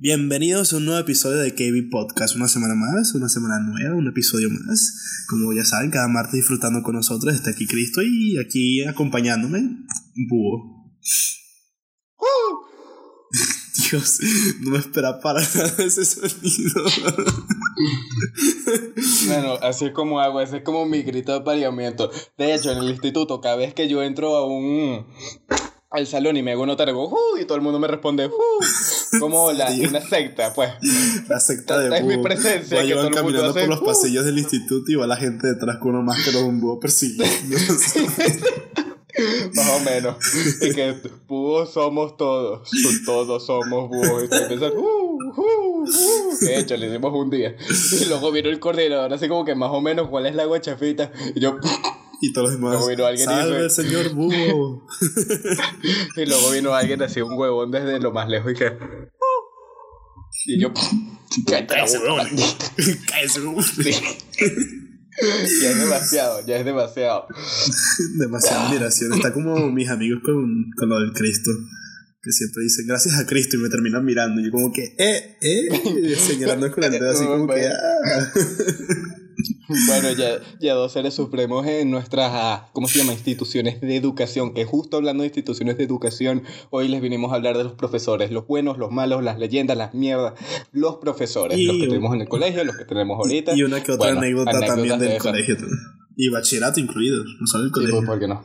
Bienvenidos a un nuevo episodio de KB Podcast. Una semana más, una semana nueva, un episodio más. Como ya saben, cada martes disfrutando con nosotros está aquí Cristo y aquí acompañándome, Búho. Dios, no me espera para nada ese sonido. Bueno, así es como hago, ese es como mi grito de pariamiento. De hecho, en el instituto, cada vez que yo entro a un al salón y me hago notar, hago, "Uh", y todo el mundo me responde, "Uh", como la, una secta, pues. La secta de Es mi presencia, que todo Iván el mundo caminando hace, por los "Uh". pasillos del instituto y va la gente detrás con una máscara de un búho persiguiendo. Más o menos. Y que búhos somos todos. Todos somos búhos. Y empiezan, "Uh, uh, uh". De hecho, le hicimos un día. Y luego vino el coordinador, así como que más o menos, ¿cuál es la guachafita? Y yo, y todos los demás. Luego vino alguien y Salve dice- el señor búho. y luego vino alguien así, un huevón desde lo más lejos y que. Y yo, Cállese, huevón. Cállese, huevón. Sí. Ya es demasiado, ya es demasiado. Demasiada admiración. Está como mis amigos con, con lo del Cristo. Que siempre dicen gracias a Cristo y me terminan mirando. Y yo como que, eh, eh, señalando con el dedo así como que, ah. Bueno, ya, ya dos seres supremos en nuestras, ah, ¿cómo se llama? Instituciones de educación. Que justo hablando de instituciones de educación, hoy les vinimos a hablar de los profesores. Los buenos, los malos, las leyendas, las mierdas. Los profesores. Y- los que tuvimos en el colegio, los que tenemos ahorita. Y una que otra Bueno, anécdota también de del esas. colegio. Y bachillerato incluido, no solo el Sí, colegio. pues, ¿por qué no?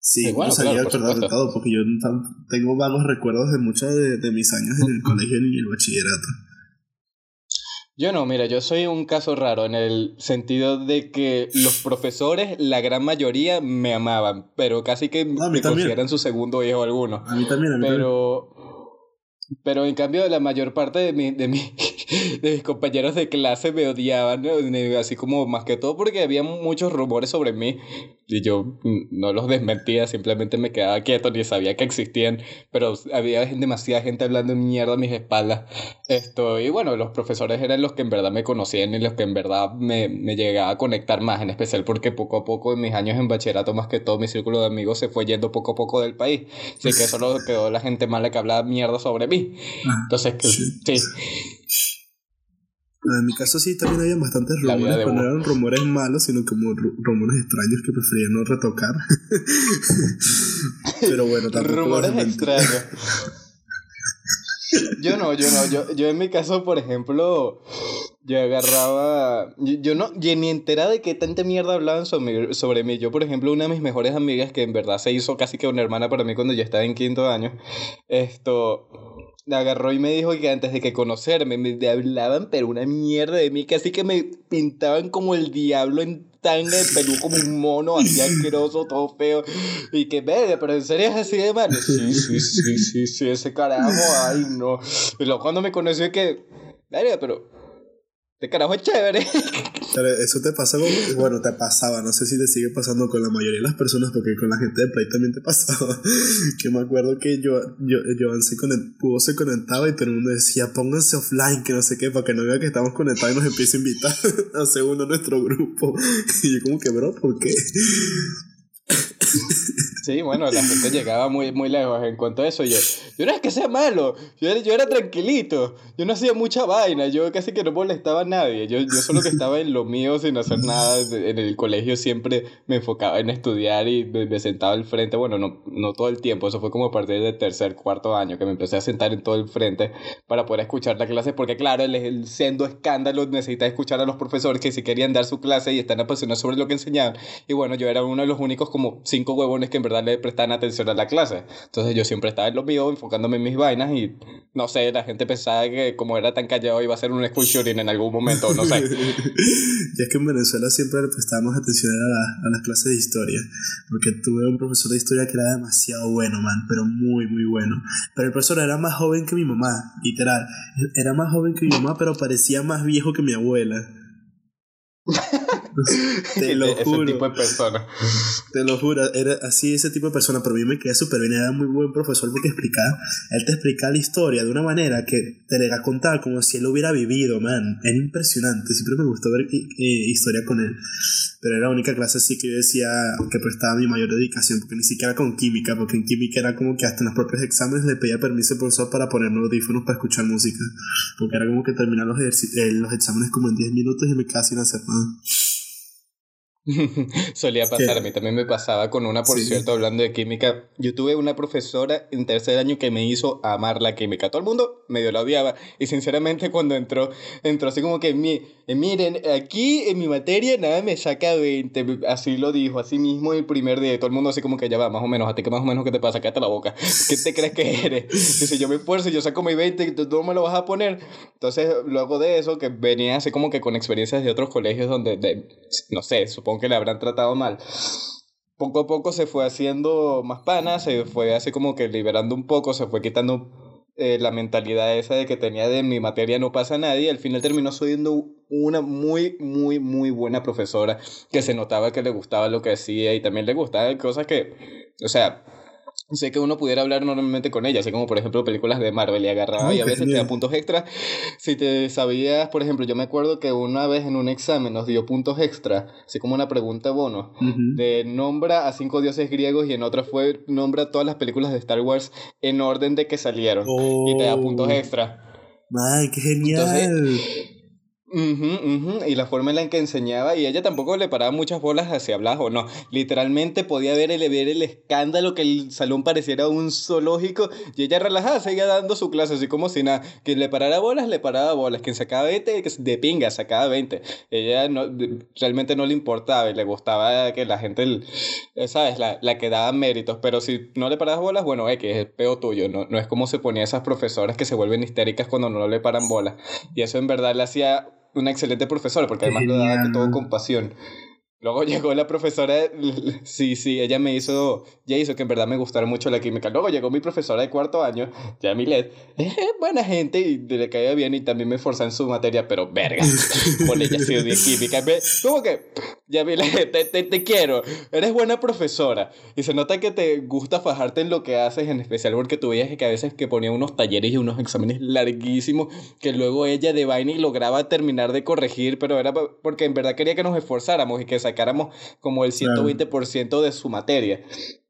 Sí, Sí, bueno, no sabía claro, de todo, porque yo tengo vagos recuerdos de muchos de, de mis años en el colegio y el bachillerato. Yo no, mira, yo soy un caso raro en el sentido de que los profesores, la gran mayoría, me amaban, pero casi que me también. consideran su segundo hijo algunos. A mí también, a mí también. Pero, pero en cambio la mayor parte de, mi, de, mi, de mis compañeros de clase me odiaban, ¿no? Así como más que todo porque había muchos rumores sobre mí y yo mm, no los desmentía, simplemente me quedaba quieto ni sabía que existían, pero había demasiada gente hablando mierda a mis espaldas. Esto, y bueno, los profesores eran los que en verdad me conocían y los que en verdad me, me llegaba a conectar más, en especial porque poco a poco en mis años en bachillerato, más que todo mi círculo de amigos se fue yendo poco a poco del país. Así que solo quedó la gente mala que hablaba mierda sobre mí. Ah, Entonces, Sí. sí. En mi caso sí también había bastantes rumores, pero no eran rumores malos, sino como ru- rumores extraños que prefería no retocar. pero bueno, los Rumores extraños. Yo no, yo no, yo, yo en mi caso, por ejemplo, yo agarraba, yo, yo no, y ni enterada de qué tanta mierda hablaban sobre, sobre mí. Yo, por ejemplo, una de mis mejores amigas, que en verdad se hizo casi que una hermana para mí cuando yo estaba en quinto año, esto, la agarró y me dijo que antes de que conocerme me hablaban, pero una mierda de mí, casi que me pintaban como el diablo en tanga de peludo, como un mono, así asqueroso, todo feo. Y que, verga, pero en serio es así de malo. Sí, sí, sí, sí, sí, ese carajo, ay, no. Luego cuando me conoció, que, verga, pero, este carajo es chévere. Eso te pasa con, bueno, te pasaba, no sé si te sigue pasando con la mayoría de las personas, porque con la gente de Play también te pasaba. que me acuerdo que yo, yo, Joan se, conect, Búho se conectaba y todo el mundo decía, pónganse offline, que no sé qué, para que no vea que estamos conectados y nos empiece a invitar a de nuestro grupo. y yo como que, bro, ¿por qué? Sí, bueno, la gente llegaba muy, muy lejos en cuanto a eso. Yo, yo no es que sea malo, yo era, yo era tranquilito, yo no hacía mucha vaina, yo casi que no molestaba a nadie. Yo, yo solo que estaba en lo mío sin hacer nada. En el colegio siempre me enfocaba en estudiar y me, me sentaba al frente. Bueno, no, no todo el tiempo, eso fue como a partir del tercer, cuarto año que me empecé a sentar en todo el frente para poder escuchar la clase. Porque, claro, el, el escándalo necesita escuchar a los profesores que si querían dar su clase y están apasionados sobre lo que enseñaban. Y bueno, yo era uno de los únicos como cinco huevones que en verdad le prestaban atención a la clase. Entonces yo siempre estaba en lo mío, enfocándome en mis vainas y no sé, la gente pensaba que como era tan callado iba a ser school shooting en algún momento, no sé. y es que en Venezuela siempre le prestábamos atención a, la- a las clases de historia, porque tuve un profesor de historia que era demasiado bueno, man, pero muy, muy bueno. Pero el profesor era más joven que mi mamá, literal. Era más joven que mi mamá, pero parecía más viejo que mi abuela. Te lo ese juro. tipo de persona. Te lo juro, era así ese tipo de persona, pero a mí me quedé súper bien, era muy buen profesor porque explicaba, él te explicaba la historia de una manera que te la contaba como si él hubiera vivido, man, era impresionante, siempre me gustó ver eh, historia con él, pero era la única clase así que yo decía que prestaba mi mayor dedicación, porque ni siquiera con química, porque en química era como que hasta en los propios exámenes le pedía permiso al profesor para ponerme audífonos para escuchar música, porque era como que terminar los, eh, los exámenes como en 10 minutos y me quedaba sin hacer nada. Solía pasar, a mí también me pasaba con una, por cierto, hablando de química. Yo tuve una profesora en tercer año que me hizo amar la química. Todo el mundo medio la odiaba. Y sinceramente, cuando entró, entró así como que, eh, miren, aquí en mi materia nada me saca 20. Así lo dijo, así mismo el primer día. Todo el mundo así como que ya va, más o menos, a ti que más o menos, ¿qué te pasa? Cállate la boca. ¿Qué te crees que eres? Dice, yo me esfuerzo, yo saco mi 20, tú no me lo vas a poner. Entonces, luego de eso, que venía así como que con experiencias de otros colegios donde, de, no sé, supongo que le habrán tratado mal. Poco a poco se fue haciendo más pana, se fue así como que liberando un poco, se fue quitando eh, la mentalidad esa de que tenía de mi materia no pasa nadie, al final terminó siendo una muy, muy, muy buena profesora que se notaba que le gustaba lo que hacía y también le gustaban cosas que, o sea, sé que uno pudiera hablar normalmente con ella, así como por ejemplo películas de Marvel y agarraba y a veces te da puntos extra. Si te sabías, por ejemplo, yo me acuerdo que una vez en un examen nos dio puntos extra, así como una pregunta bono, uh -huh. de nombra a cinco dioses griegos y en otra fue nombra todas las películas de Star Wars en orden de que salieron oh. y te da puntos extra. ¡Ay, qué genial! Entonces, Uh -huh, uh. Y la forma en la que enseñaba, y ella tampoco le paraba muchas bolas hacia hablar o no. Literalmente podía ver el, ver el escándalo que el salón pareciera un zoológico y ella relajada seguía dando su clase, así como si nada. Quien le parara bolas, le paraba bolas. Quien sacaba 20, de pinga, sacaba 20. Ella no, realmente no le importaba y le gustaba que la gente, ¿sabes? La, la que daba méritos. Pero si no le parabas bolas, bueno, es que es peo tuyo. No, no es como se ponía esas profesoras que se vuelven histéricas cuando no le paran bolas. Y eso en verdad le hacía una excelente profesora, porque además lo daba todo con pasión. Luego llegó la profesora, sí, sí, ella me hizo, ya hizo que en verdad me gustara mucho la química. Luego llegó mi profesora de cuarto año, Yamilet, es buena gente y le caía bien y también me esforzaba en su materia, pero verga, con ella sí de química. Como que, Yamilet, te, te, te quiero, eres buena profesora. Y se nota que te gusta fajarte en lo que haces, en especial porque tú veías que a veces que ponía unos talleres y unos exámenes larguísimos que luego ella de vaina y lograba terminar de corregir, pero era porque en verdad quería que nos esforzáramos y que sacáramos como el 120% de su materia.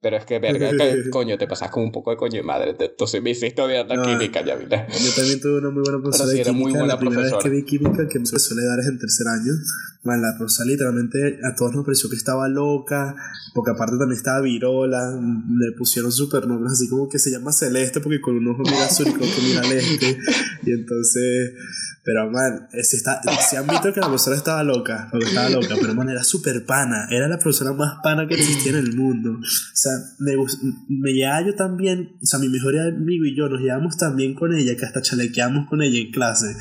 Pero es que, verga, que, coño, te pasas como un poco de coño de madre. Entonces me hiciste odiar la no, química, ya mira. Yo también tuve una muy buena profesora sí, de química. Muy buena la primera profesora. vez que vi química, que me suele dar es en tercer año. Man, la profesora literalmente a todos nos pareció que estaba loca, porque aparte también estaba virola. Le pusieron supernombres así como que se llama Celeste, porque con un ojo mira azul y con otro mira al este. Y entonces... Pero, man, si, está, si han visto que la profesora estaba loca, porque estaba loca, pero, man, era súper pana. Era la profesora más pana que existía en el mundo. O sea, me, me llevaba yo también, o sea, mi mejor amigo y yo nos llevamos tan bien con ella que hasta chalequeamos con ella en clase.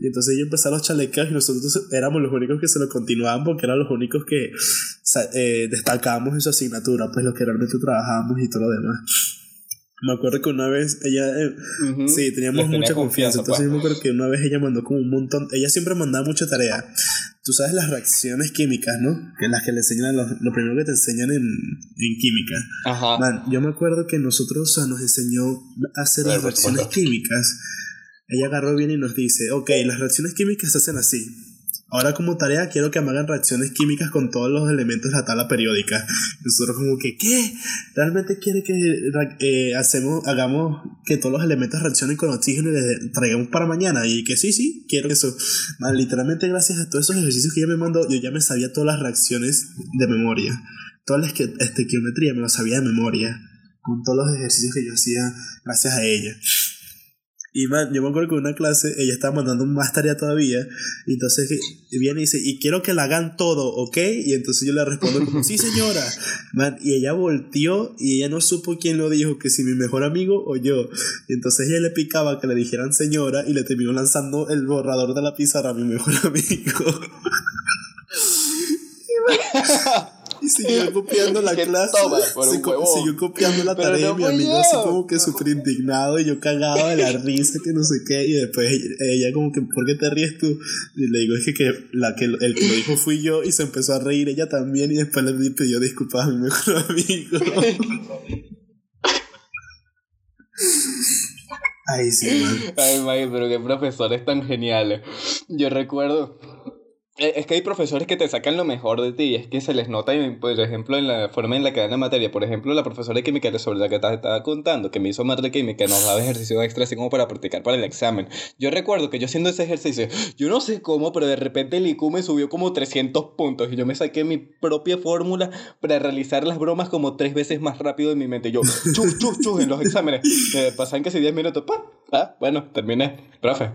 Y entonces ella empezó a los chalequeos y nosotros éramos los únicos que se lo continuaban porque eran los únicos que eh, destacábamos en su asignatura, pues los que realmente trabajábamos y todo lo demás. Me acuerdo que una vez ella, eh, uh -huh. sí, teníamos mucha confianza, entonces pues. yo me acuerdo que una vez ella mandó como un montón, ella siempre mandaba mucha tarea. Tú sabes las reacciones químicas, ¿no? Que las que le enseñan, lo, lo primero que te enseñan en, en química. Ajá. Man, yo me acuerdo que nosotros, o sea, nos enseñó a hacer las reacciones químicas. Ella agarró bien y nos dice, ok, las reacciones químicas se hacen así. Ahora como tarea quiero que me hagan reacciones químicas con todos los elementos de la tabla periódica. Nosotros como que, ¿qué? ¿Realmente quiere que eh, hacemos, hagamos que todos los elementos reaccionen con oxígeno y les traigamos para mañana? Y que sí, sí, quiero eso. Literalmente gracias a todos esos ejercicios que ella me mandó, yo ya me sabía todas las reacciones de memoria. Todas las que, este, geometría me las sabía de memoria. Con todos los ejercicios que yo hacía gracias a ella. Y man, yo me acuerdo que en una clase ella estaba mandando más tarea todavía. Y entonces viene y dice, y quiero que la hagan todo, ¿ok? Y entonces yo le respondo como, sí señora. Man, y ella volteó y ella no supo quién lo dijo, que si mi mejor amigo o yo. Y entonces ella le picaba que le dijeran señora y le terminó lanzando el borrador de la pizarra a mi mejor amigo. y, siguió copiando la ¿Qué clase. toma, por un co- siguió copiando la Pero tarea no y mi amigo yo. así como que súper indignado y yo cagado de la risa que no sé qué y después ella, como que ¿por qué te ríes tú? Y le digo es que, que, la que el que lo dijo fui yo y se empezó a reír ella también y después le pidió disculpas a mi mejor amigo. Ay, sí, man. Ay, May, pero qué profesores tan geniales. Yo recuerdo. Eh, Es que hay profesores que te sacan lo mejor de ti es que se les nota, por ejemplo, en la forma en la que dan la materia. Por ejemplo, la profesora de química sobre la que te estaba contando, que me hizo de química, nos daba ejercicio extra así como para practicar para el examen. Yo recuerdo que yo haciendo ese ejercicio, yo no sé cómo, pero de repente el IQ me subió como 300 puntos y yo me saqué mi propia fórmula para realizar las bromas como tres veces más rápido en mi mente. Yo, chus, chus, chus, en los exámenes. Eh, pasan casi 10 minutos, pa, ah, bueno, terminé. Profe,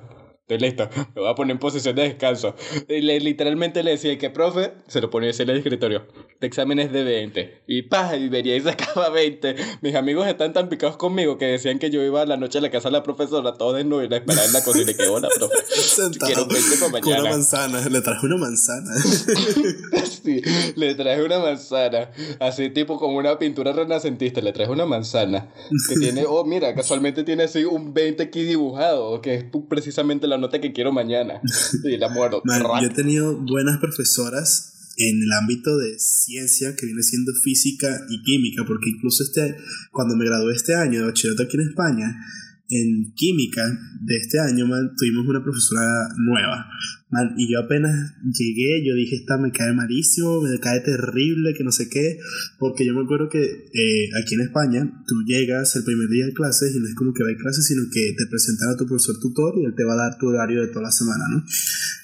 estoy listo, me voy a poner en posición de descanso. Y le, literalmente le decía que, profe, se lo ponía en el escritorio. Este examen es de 20. Y pa, y venía y sacaba 20. Mis amigos están tan picados conmigo que decían que yo iba a la noche a la casa de la profesora, todo desnudo, y la esperaba en la cocina y que, hola, profe. Sentado Quiero 20 para con una mañana. manzana, le traje una manzana. Sí, le traje una manzana, así tipo como una pintura renacentista, le traje una manzana que tiene, oh mira, casualmente tiene así un 20 aquí dibujado, que es precisamente la nota que quiero mañana. Y la. Man, Rac. yo he tenido buenas profesoras en el ámbito de ciencia, que viene siendo física y química, porque incluso este, cuando me gradué este año de bachillerato aquí en España, en química de este año, man, tuvimos una profesora nueva. Man, y yo apenas llegué, yo dije, esta me cae malísimo, me cae terrible, que no sé qué, porque yo me acuerdo que eh, aquí en España tú llegas el primer día de clases y no es como que va a clases, sino que te presentan a tu profesor tutor y él te va a dar tu horario de toda la semana, ¿no?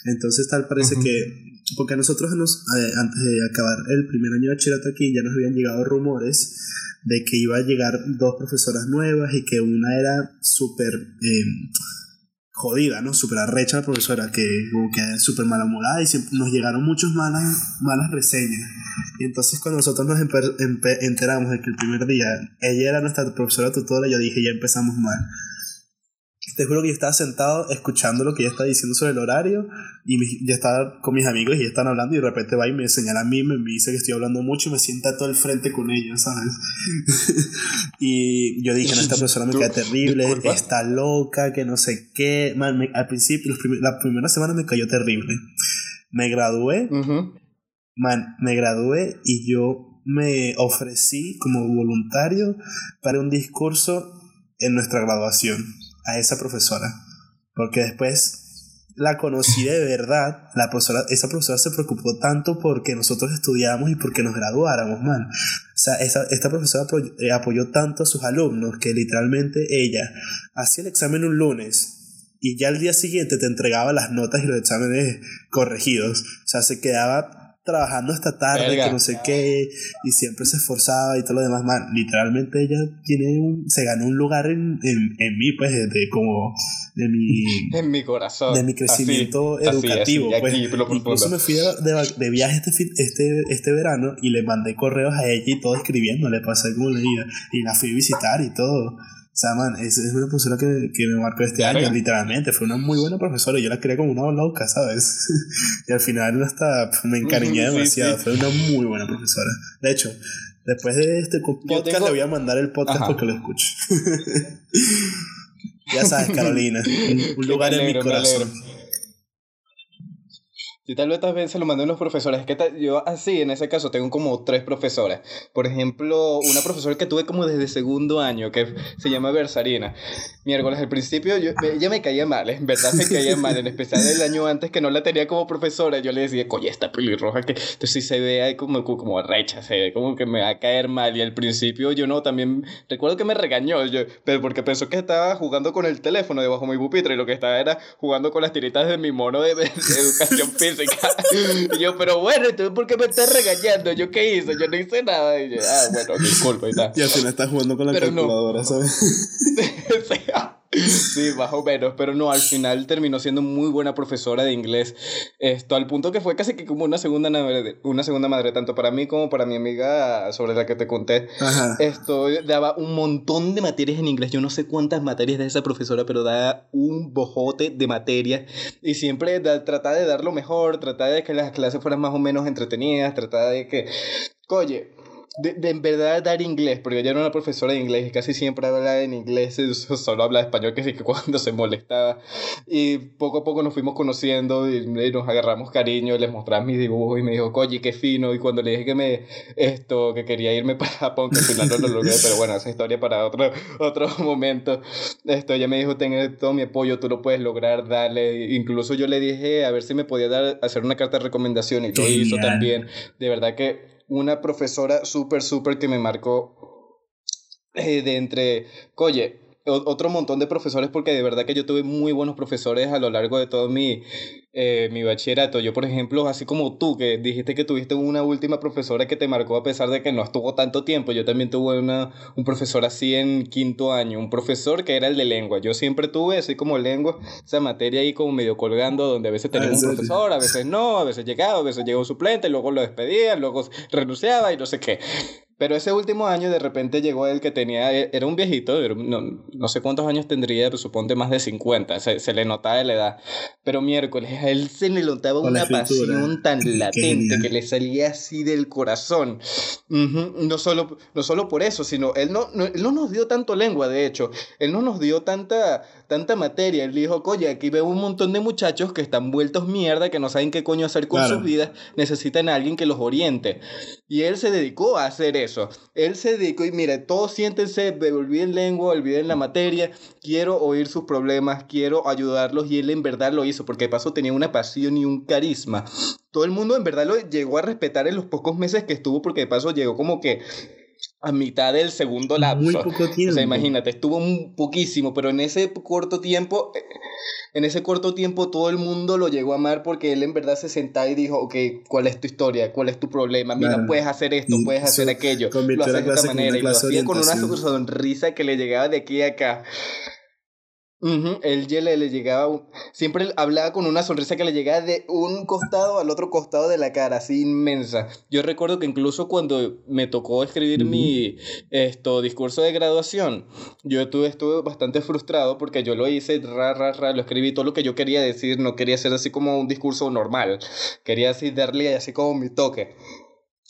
Entonces tal parece que, porque a nosotros nos, eh, antes de acabar el primer año de bachillerato aquí ya nos habían llegado rumores de que iba a llegar dos profesoras nuevas y que una era súper eh, jodida, ¿no? Súper arrecha la profesora, que como que súper malhumorada y nos llegaron muchas malas, malas reseñas. Y entonces cuando nosotros nos enteramos de que el primer día ella era nuestra profesora tutora, yo dije, ya empezamos mal. Te juro que yo estaba sentado escuchando lo que ella estaba diciendo sobre el horario y yo estaba con mis amigos y ellos estaban hablando y de repente va y me señala a mí, me, me dice que estoy hablando mucho y me sienta todo el frente con ellos, ¿sabes? y yo dije, no, esta persona me queda terrible, disculpa. está loca, que no sé qué. Man, me- al principio, los prim- la primera semana me cayó terrible. Me gradué Ujú. Man, me gradué y yo me ofrecí como voluntario para un discurso en nuestra graduación a esa profesora. Porque después la conocí de verdad. La profesora, esa profesora se preocupó tanto porque nosotros estudiamos y porque nos graduáramos, man. O sea, esa- esta profesora apoyó, eh, apoyó tanto a sus alumnos que literalmente ella hacía el examen un lunes y ya al día siguiente te entregaba las notas y los exámenes corregidos. O sea, se quedaba trabajando hasta tarde, Verga. que no sé qué, y siempre se esforzaba y todo lo demás. Man, literalmente ella tiene un, se ganó un lugar en, en, en mí, pues, de, de como de mi En mi corazón. de mi crecimiento Así, así, educativo. así, pues. aquí, lo. Incluso me fui de, de- de viaje este, este, este verano y le mandé correos a ella y todo escribiéndole para saber cómo le iba. Y la fui a visitar y todo. O sea, man, es, es una profesora que, que me marcó este año, literalmente. Fue una muy buena profesora. Yo la quería como una loca, ¿sabes? y al final hasta me encariñé sí, demasiado. sí. Fue una muy buena profesora. De hecho, después de este podcast tengo- le voy a mandar el podcast Ajá. porque lo escuche. ya sabes, Carolina. Un, lugar en mi corazón. Alegro. Y tal vez también se lo mandé a los profesores. Es que yo así, en ese caso, tengo como tres profesoras. Por ejemplo, una profesora que tuve como desde segundo año, que se llama Versarina. Miércoles, al principio yo, ella me caía mal, en verdad me caía mal, en especial el año antes que no la tenía como profesora. Yo le decía, coño, esta pelirroja que entonces sí se ve como, como recha, se ve como que me va a caer mal. Y al principio yo no, también recuerdo que me regañó, yo, pero porque pensó que estaba jugando con el teléfono debajo de mi pupitre y lo que estaba era jugando con las tiritas de mi mono de, de educación física. Y yo, pero bueno, entonces ¿por qué me estás regañando? ¿Yo qué hice? Yo no hice nada. Y yo, ah, bueno, disculpa y tal. Y al final estás jugando con la Pero no. calculadora, ¿sabes? Sí, más o menos, pero no, al final terminó siendo muy buena profesora de inglés, esto al punto que fue casi que como una segunda madre, una segunda madre tanto para mí como para mi amiga sobre la que te conté. Ajá. Esto daba un montón de materias en inglés, yo no sé cuántas materias de esa profesora, pero da un bojote de materias y siempre da- trataba de dar lo mejor, trataba de que las clases fueran más o menos entretenidas, trataba de que Oye, de, de, en verdad dar inglés, porque ella era una profesora de inglés y casi siempre hablaba en inglés, solo hablaba español, que sí que cuando se molestaba. Y poco a poco nos fuimos conociendo y, nos agarramos cariño, les mostraba mis dibujos y me dijo, oye, qué fino. Y cuando le dije que me, esto, que quería irme para Japón, que al final no lo logré, pero bueno, esa historia para otro, otro momento. Esto, ella me dijo, ten todo mi apoyo, tú lo puedes lograr, dale. Incluso yo le dije a ver si me podía dar, hacer una carta de recomendación y lo hizo también. De verdad que una profesora súper, súper que me marcó eh, de entre, oye, otro montón de profesores porque de verdad que yo tuve muy buenos profesores a lo largo de todo mi, eh, mi bachillerato. Yo, por ejemplo, así como tú, que dijiste que tuviste una última profesora que te marcó a pesar de que no estuvo tanto tiempo, yo también tuve una, un profesor así en quinto año, un profesor que era el de lengua. Yo siempre tuve así como lengua, esa materia ahí como medio colgando, donde a veces tenía un profesor, a veces no, a veces llegaba, a veces llegaba un suplente, luego lo despedía, luego renunciaba y no sé qué. Pero ese último año de repente llegó el que tenía, e, era un viejito, no, no, sé cuántos años tendría, pero suponte más de 50, se, se, le notaba la edad. Pero miércoles, a él se le notaba una pasión tan latente que le salía así del corazón. no, solo, no solo por eso, sino él no, no, él no nos dio tanto lengua, de hecho, él no nos dio tanta, tanta materia. Él dijo, coño, aquí veo un montón de muchachos que están vueltos mierda, que no saben qué coño hacer con sus vidas, necesitan a alguien que los oriente. Y él se dedicó a hacer eso eso. Él se dedicó y mira, todos siéntense, olviden lengua, olviden la materia, quiero oír sus problemas, quiero ayudarlos y él en verdad lo hizo porque de paso tenía una pasión y un carisma. Todo el mundo en verdad lo llegó a respetar en los pocos meses que estuvo porque de paso llegó como que a mitad del segundo lapso. Muy poco tiempo. O sea, imagínate, estuvo un poquísimo, pero en ese corto tiempo en ese corto tiempo todo el mundo lo llegó a amar porque él en verdad se sentaba y dijo, ok, ¿cuál es tu historia? ¿Cuál es tu problema? Mira, puedes hacer esto, puedes hacer aquello. Lo haces de esta manera. Y lo hacía con una sonrisa que le llegaba de aquí a acá. Él le, le llegaba, siempre hablaba con una sonrisa que le llegaba de un costado al otro costado de la cara, así inmensa. Yo recuerdo que incluso cuando me tocó escribir mi esto, discurso de graduación, yo estuve, estuve bastante frustrado porque yo lo hice, ra, ra, ra, lo escribí todo lo que yo quería decir, no quería hacer así como un discurso normal, quería así darle así como mi toque.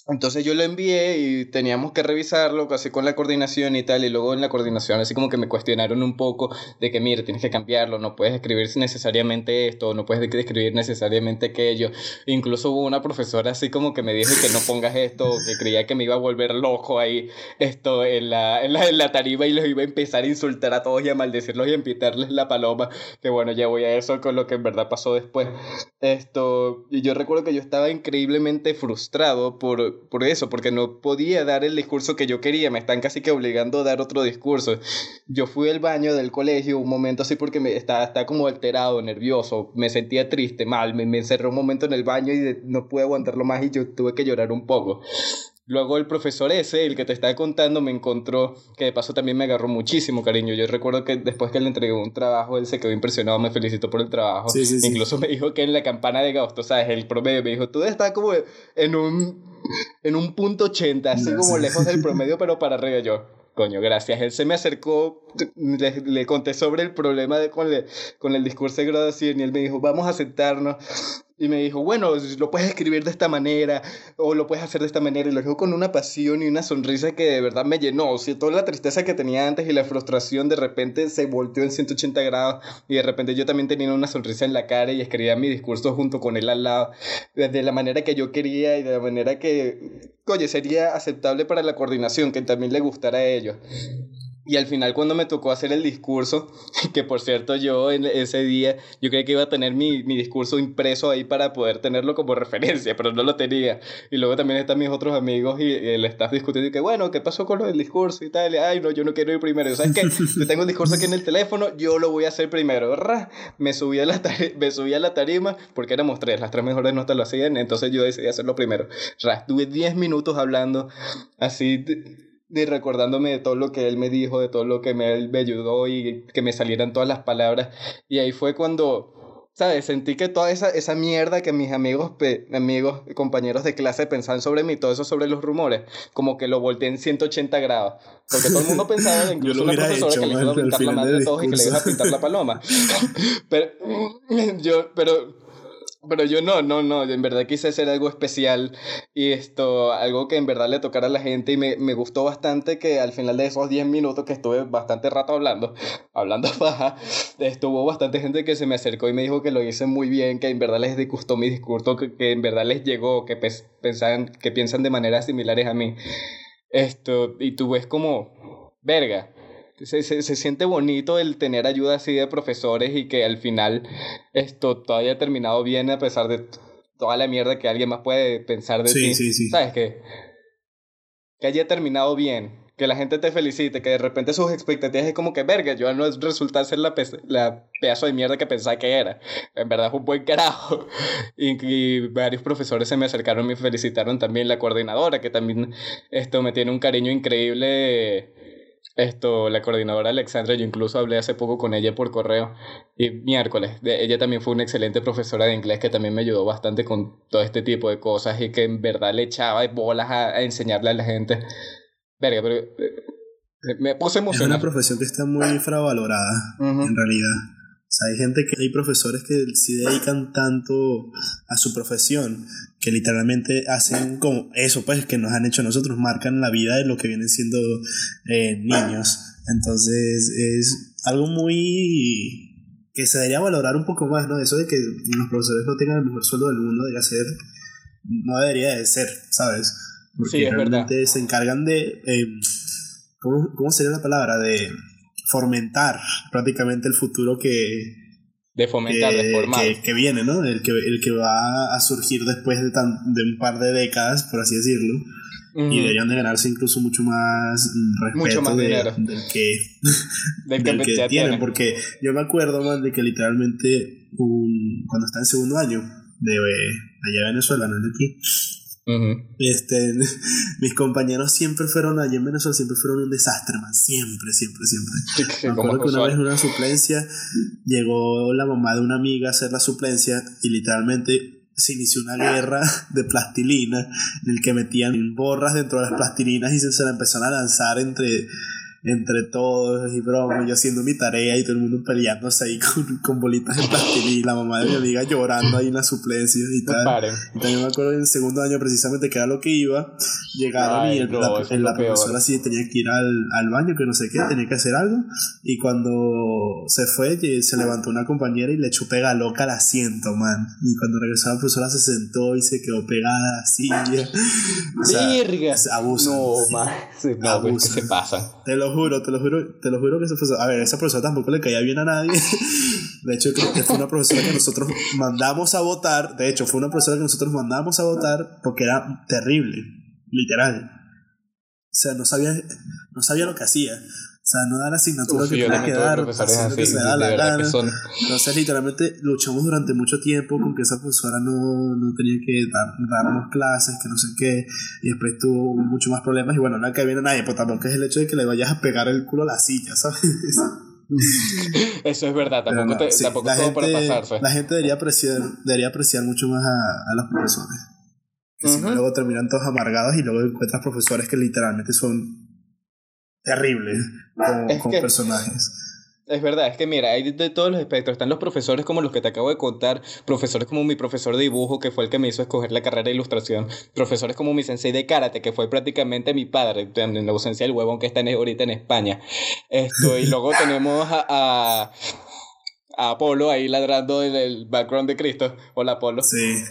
Entonces yo lo envié y teníamos que revisarlo casi con la coordinación y tal, y luego en la coordinación así como que me cuestionaron un poco de que, mire, tienes que cambiarlo, no puedes escribir necesariamente esto, no puedes escribir necesariamente aquello. Incluso hubo una profesora así como que me dijo que no pongas esto, que creía que me iba a volver loco ahí esto en la, en la, en la tarima y los iba a empezar a insultar a todos y a maldecirlos y a empitarles la paloma, que bueno, ya voy a eso con lo que en verdad pasó después. Esto, y yo recuerdo que yo estaba increíblemente frustrado por por, eso, porque no podía dar el discurso que yo quería, me están casi que obligando a dar otro discurso. Yo fui al baño del colegio un momento así porque me estaba, estaba como alterado, nervioso, me sentía triste, mal, me, me encerré un momento en el baño y no pude aguantarlo más y yo tuve que llorar un poco. Luego el profesor ese, el que te estaba contando, me encontró, que de paso también me agarró muchísimo cariño. Yo recuerdo que después que le entregué un trabajo, él se quedó impresionado, me felicitó por el trabajo. Incluso me dijo que en la campana de Gausto, ¿sabes? El promedio, me dijo, tú estás como en un, en un punto 80, así como lejos del promedio, pero para arriba yo. Coño, gracias. Él se me acercó, le, le conté sobre el problema de, con, con el discurso de graduación y él me dijo, vamos a sentarnos y me dijo, bueno, lo puedes escribir de esta manera o lo puedes hacer de esta manera. Y lo dijo con una pasión y una sonrisa que de verdad me llenó. O sea, toda la tristeza que tenía antes y la frustración de repente se volteó en 180 grados. Y de repente yo también tenía una sonrisa en la cara y escribía mi discurso junto con él al lado. De la manera que yo quería y de la manera que, oye, sería aceptable para la coordinación, que también le gustara a ellos. Y al final cuando me tocó hacer el discurso, que por cierto yo en ese día, yo creía que iba a tener mi, mi, discurso impreso ahí para poder tenerlo como referencia, pero no lo tenía. Y luego también están mis otros amigos y, el staff discutiendo y que bueno, ¿qué pasó con lo del discurso y tal? Ay, no, yo no quiero ir primero. ¿Sabes qué? Yo tengo el discurso aquí en el teléfono, yo lo voy a hacer primero. Me subí a la, me subí a la tarima, porque éramos tres, las tres mejores notas lo hacían, entonces yo decidí hacerlo primero. Estuve 10 minutos hablando así de recordándome de todo lo que él me dijo, de todo lo que me, él me ayudó y que me salieran todas las palabras. Y ahí fue cuando, ¿sabes? Sentí que toda esa, esa mierda que mis amigos, amigos, compañeros de clase pensaban sobre mí, todo eso sobre los rumores, como que lo volteé en 180 grados. Porque todo el mundo pensaba, incluso una profesora, que le iba a pintar la madre de todos y que le iba a pintar la paloma. pero yo, pero Pero yo no, no, no, en verdad quise hacer algo especial y esto, algo que en verdad le tocara a la gente y me, me gustó bastante que al final de esos 10 minutos que estuve bastante rato hablando, hablando paja, estuvo bastante gente que se me acercó y me dijo que lo hice muy bien, que en verdad les disgustó mi discurso, que, que en verdad les llegó, que, pensaban, que piensan de maneras similares a mí. Esto, y tú ves como, verga, se, se, se, siente bonito el tener ayuda así de profesores y que al final esto todo haya terminado bien a pesar de toda la mierda que alguien más puede pensar de ti. Sí, sí. ¿Sabes qué? Que haya terminado bien, que la gente te felicite, que de repente sus expectativas es como que verga, yo no es resultar ser la, la pedazo de mierda que pensaba que era. En verdad fue un buen carajo. Y, y, varios profesores se me acercaron y me felicitaron también, la coordinadora, que también esto me tiene un cariño increíble esto, la coordinadora Alexandra, yo incluso hablé hace poco con ella por correo y miércoles. ella también fue una excelente profesora de inglés que también me ayudó bastante con todo este tipo de cosas y que en verdad le echaba bolas a, enseñarle a la gente. Verga, pero eh, me puse emocionado. Es una profesión que está muy infravalorada, en realidad. O sea, hay gente que hay profesores que sí dedican tanto a su profesión que literalmente hacen como eso, pues, que nos han hecho nosotros, marcan la vida de lo que vienen siendo eh, niños. Entonces, es algo muy que se debería valorar un poco más, ¿no? Eso de que los profesores no tengan el mejor sueldo del mundo debería ser, no debería de ser, ¿sabes? Porque sí, es realmente verdad. se encargan de, eh, ¿cómo, ¿cómo sería la palabra? De fomentar prácticamente el futuro que... De fomentar, de formar. Que, viene, ¿no? El que, el que va a surgir después de, tan, de un par de décadas, por así decirlo. Y deberían de ganarse incluso mucho más respeto mucho más dinero. del que, del que, tienen. Porque yo me acuerdo, man, de que literalmente un, cuando está en segundo año de allá de Venezuela, no de aquí, este, mis compañeros siempre fueron allí en Venezuela, siempre fueron un desastre, man. Siempre, siempre, siempre. Me acuerdo que una vez en una suplencia llegó la mamá de una amiga a hacer la suplencia y literalmente se inició una guerra de plastilina en el que metían borras dentro de las plastilinas y se, se la empezaron a lanzar entre entre todos y broma, yo haciendo mi tarea y todo el mundo peleándose ahí con, con bolitas de plastilina y la mamá de mi amiga llorando ahí en la suplencia y tal. Y también me acuerdo en el segundo año precisamente que era lo que iba, llegaron y la, profesora sí tenía que ir al, al, baño, que no sé qué, tenía que hacer algo y cuando se fue se levantó una compañera y le echó pega loca al asiento, man. Y cuando regresó la profesora se sentó y se quedó pegada a la silla. O sea, abuso. No, man. No, pues, se pasa. Te lo juro, te lo juro, te lo juro que esa profesora, a ver, esa profesora tampoco le caía bien a nadie. De hecho, creo que fue una profesora que nosotros mandamos a votar. De hecho, fue una profesora que nosotros mandamos a votar porque era terrible, literal. O sea, no sabía, no sabía lo que hacía. O sea, no da la asignatura que tenía que dar, así, que se da la gana. Entonces, literalmente luchamos durante mucho tiempo con que esa profesora no, no tenía que dar, darnos clases, que no sé qué, y después tuvo mucho más problemas. Y bueno, no que viene nadie, pues tampoco es el hecho de que le vayas a pegar el culo a la silla, ¿sabes? Eso es verdad, tampoco, te, tampoco todo para pasarse. La gente debería apreciar, debería apreciar mucho más a, a los profesores. Que si no, luego terminan todos amargados y luego encuentras profesores que literalmente son terrible con, personajes. Es verdad, es que mira, hay de todos los espectros. Están los profesores como los que te acabo de contar, profesores como mi profesor de dibujo, que fue el que me hizo escoger la carrera de ilustración, profesores como mi sensei de karate, que fue prácticamente mi padre, en la ausencia del huevón que está ahorita en España. Esto, y luego tenemos a, a, Apolo ahí ladrando en el background de Cristo. Hola, Apolo. Sí.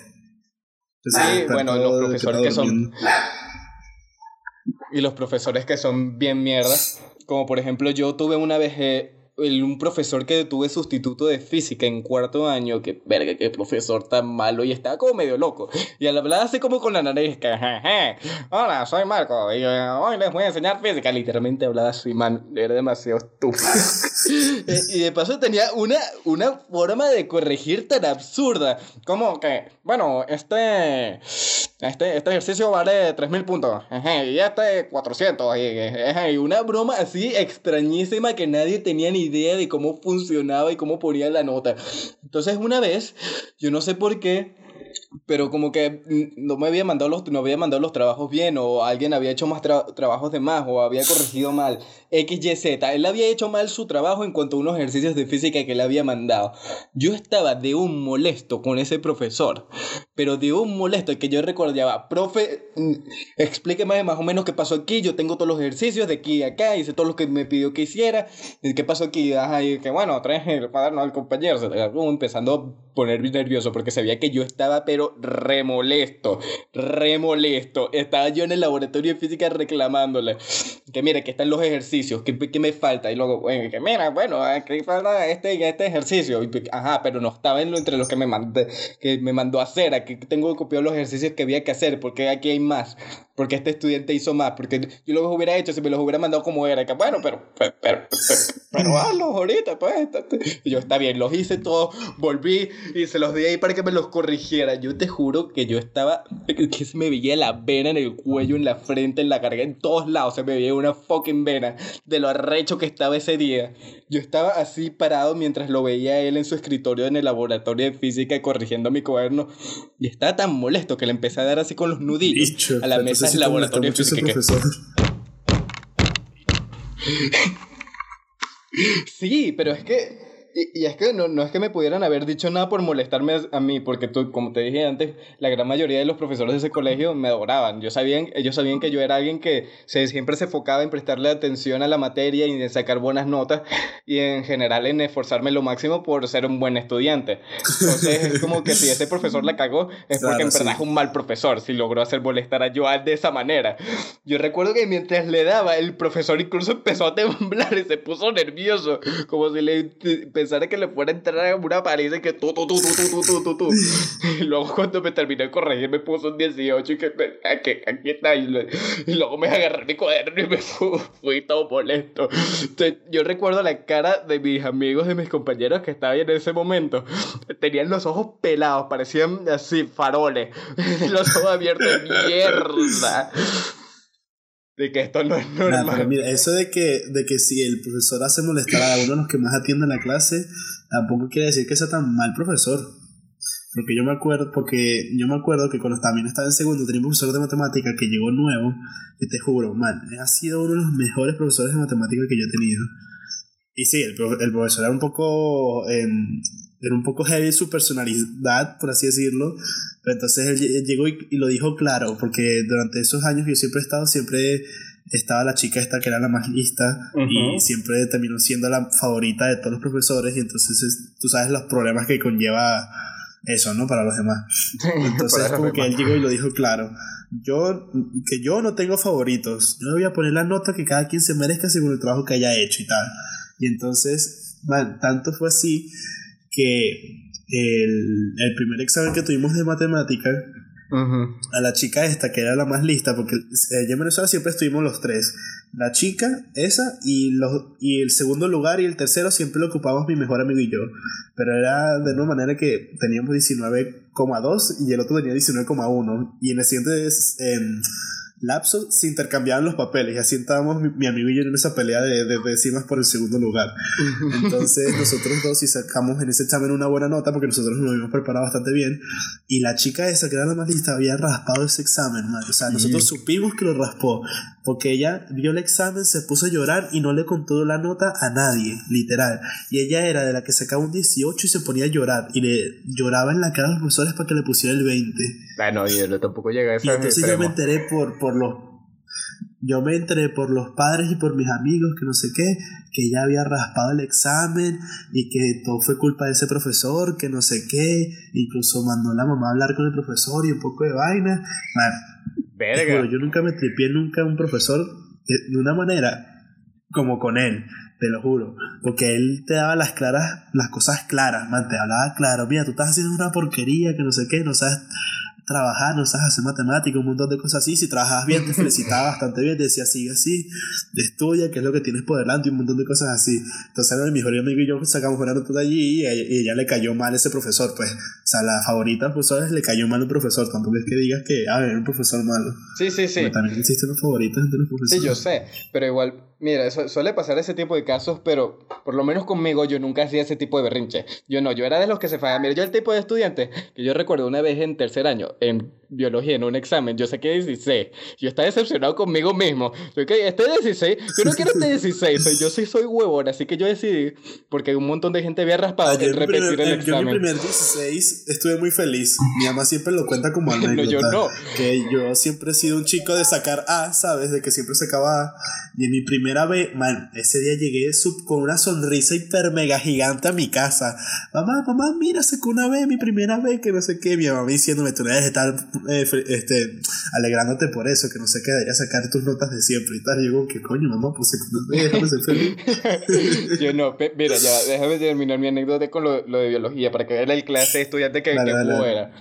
Sí, bueno, los profesores que son y los profesores que son bien mierda. Como por ejemplo, yo tuve una vez eh, un profesor que tuve sustituto de física en cuarto año, que verga, qué profesor tan malo y estaba como medio loco. Y al hablar así como con la nariz, que, hola, soy Marco y hoy les voy a enseñar física. Literalmente hablaba así, man, era demasiado estúpido. y de paso tenía una, una forma de corregir tan absurda, como que, bueno, este, este, este ejercicio vale 3000 puntos, y este 400, y, y una broma así extrañísima que nadie tenía ni idea de cómo funcionaba y cómo ponía la nota. Entonces una vez, yo no sé por qué, pero como que no me había mandado los, no había mandado los trabajos bien, o alguien había hecho más trabajos de más, o había corregido mal. X, Y, Z. Él había hecho mal su trabajo en cuanto a unos ejercicios de física que le había mandado. Yo estaba de un molesto con ese profesor, pero de un molesto que yo recordaba, profe, explíqueme más o menos qué pasó aquí, yo tengo todos los ejercicios de aquí a acá, hice todo lo que me pidió que hiciera, qué pasó aquí, ajá, y que bueno, trae el cuaderno al compañero, se empezando a poner nervioso porque sabía que yo estaba pero remolesto, remolesto, estaba yo en el laboratorio de física reclamándole que mire, que están los ejercicios, que, que me falta, y luego, que mira, bueno, aquí falta este este ejercicio, y, ajá, pero no estaba en lo, entre los que me, mandé, que me mandó a hacer, aquí tengo copiado los ejercicios que había que hacer, porque aquí hay más, porque este estudiante hizo más, porque yo los hubiera hecho si me los hubiera mandado como era, que bueno, pero, pero, pero, pero, hazlos ahorita, pues, y yo, está bien, los hice todos, volví y se los di ahí para que me los corrigiera, yo te juro que yo estaba, que se me veía la vena en el cuello, en la frente, en la carga, en todos lados se me veía una fucking vena de lo arrecho que estaba ese día. Yo estaba así parado mientras lo veía él en su escritorio en el laboratorio de física corrigiendo mi cuaderno. Y estaba tan molesto que le empecé a dar así con los nudillos a la mesa del laboratorio de física. sí, pero es que y, es que no, no, es que me pudieran haber dicho nada por molestarme a, mí, porque tú, como te dije antes, la gran mayoría de los profesores de ese colegio me adoraban. Yo sabían, ellos sabían que yo era alguien que se, siempre se enfocaba en prestarle atención a la materia y en sacar buenas notas y en general en esforzarme lo máximo por ser un buen estudiante. Entonces es como que si ese profesor la cagó, es porque en verdad es un mal profesor, si logró hacer molestar a Joan de esa manera. Yo recuerdo que mientras le daba, el profesor incluso empezó a temblar y se puso nervioso, como si le pensara que le fuera a entrar a una y que tú, tú, tú, tú, tú, tú, tú, Y luego cuando me terminé de corregir me puso un 18 y que, aquí, aquí está. Y, luego me agarré mi cuaderno y me fui, todo molesto. yo recuerdo la cara de mis amigos, de mis compañeros que estaban en ese momento. Tenían los ojos pelados, parecían así faroles. los ojos abiertos, mierda de que esto no es normal. mira, eso de que, de que si el profesor hace molestar a uno de los que más atienden la clase, tampoco quiere decir que sea tan mal profesor. Porque yo me acuerdo, porque yo me acuerdo que cuando también estaba en segundo tenía un profesor de matemática que llegó nuevo, que te juro, man, ha sido uno de los mejores profesores de matemática que yo he tenido. Y sí, el, el profesor era un poco em, era un poco heavy su personalidad, por así decirlo. Pero entonces él, llegó y, lo dijo claro, porque durante esos años yo siempre he estado, siempre estaba la chica esta que era la más lista y siempre terminó siendo la favorita de todos los profesores y entonces tú sabes los problemas que conlleva eso, ¿no? Para los demás. Entonces como que él llegó y lo dijo claro. Yo, que yo no tengo favoritos. Yo voy a poner la nota que cada quien se merezca según el trabajo que haya hecho y tal. Y entonces, man, tanto fue así que el, el primer examen que tuvimos de matemática, a la chica esta, que era la más lista, porque allá en Venezuela siempre estuvimos los tres. La chica, esa, y, los, y el segundo lugar y el tercero siempre lo ocupábamos mi mejor amigo y yo. Pero era de una manera que teníamos 19,2 y el otro tenía 19,1. Y en el siguiente... Eh, lapso se intercambiaban los papeles. Y así estábamos mi, amigo y yo en esa pelea de, de, décimas por el segundo lugar. Entonces nosotros dos y sacamos en ese examen una buena nota porque nosotros nos habíamos preparado bastante bien. Y la chica esa que era la más lista había raspado ese examen, o sea, nosotros supimos que lo raspó porque ella vio el examen, se puso a llorar y no le contó la nota a nadie, literal. Y ella era de la que sacaba un 18 y se ponía a llorar y le lloraba en la cara a los profesores para que le pusiera el 20. Bueno, ah, yo tampoco llegué a ese Y entonces yo me enteré por, por los yo me enteré por los padres y por mis amigos que no sé qué, que ella había raspado el examen y que todo fue culpa de ese profesor, que no sé qué, incluso mandó a la mamá a hablar con el profesor y un poco de vaina. Yo nunca me tripié nunca a un profesor de una manera como con él, te lo juro, porque él te daba las claras, las cosas claras, man, te hablaba claro, mira, tú estás haciendo una porquería que no sé qué, no sabes trabajar, no sabes hacer matemáticas, un montón de cosas así. Si trabajas bien, te felicitaba bastante bien, te decía, sigue así, estudia, que es lo que tienes por delante, y un montón de cosas así. Entonces, mi mejor amigo y yo sacamos una nota de allí y a ella le cayó mal ese profesor, pues. O sea, la favorita de profesores le cayó mal un profesor. Tampoco es que digas que, ah, era un profesor malo. Sí, sí, sí. también existen los favoritos entre los profesores. Sí, yo sé, pero igual Mira, suele pasar ese tipo de casos, pero por lo menos conmigo yo nunca hacía ese tipo de berrinche. Yo no, yo era de los que se fallaban. Mira, yo el tipo de estudiante que yo recuerdo una vez en tercer año, en biología, en un examen, yo saqué 16. Yo estaba decepcionado conmigo mismo. Yo que este 16, yo no quiero este 16, yo sí soy huevón, así que yo decidí, porque un montón de gente había raspado, en repetir el examen. Yo en mi primer 16 estuve muy feliz. Mi mamá siempre lo cuenta como anécdota. no, yo no. Que yo siempre he sido un chico de sacar A, ¿sabes? De que siempre sacaba A. Y en mi primera vez, man, ese día llegué sub, con una sonrisa hiper mega gigante a mi casa. Mamá, mamá, mira, sacó una vez, mi primera vez, que no sé qué. Mi mamá diciéndome, tú debes estar eh, este, alegrándote por eso, que no sé qué, deberías sacar tus notas de siempre y tal. Y yo, ¿qué coño, mamá? Pues déjame ser feliz. yo no, mira, ya, déjame terminar mi anécdota con lo, lo de biología, para que vean el clase de estudiante que, que era.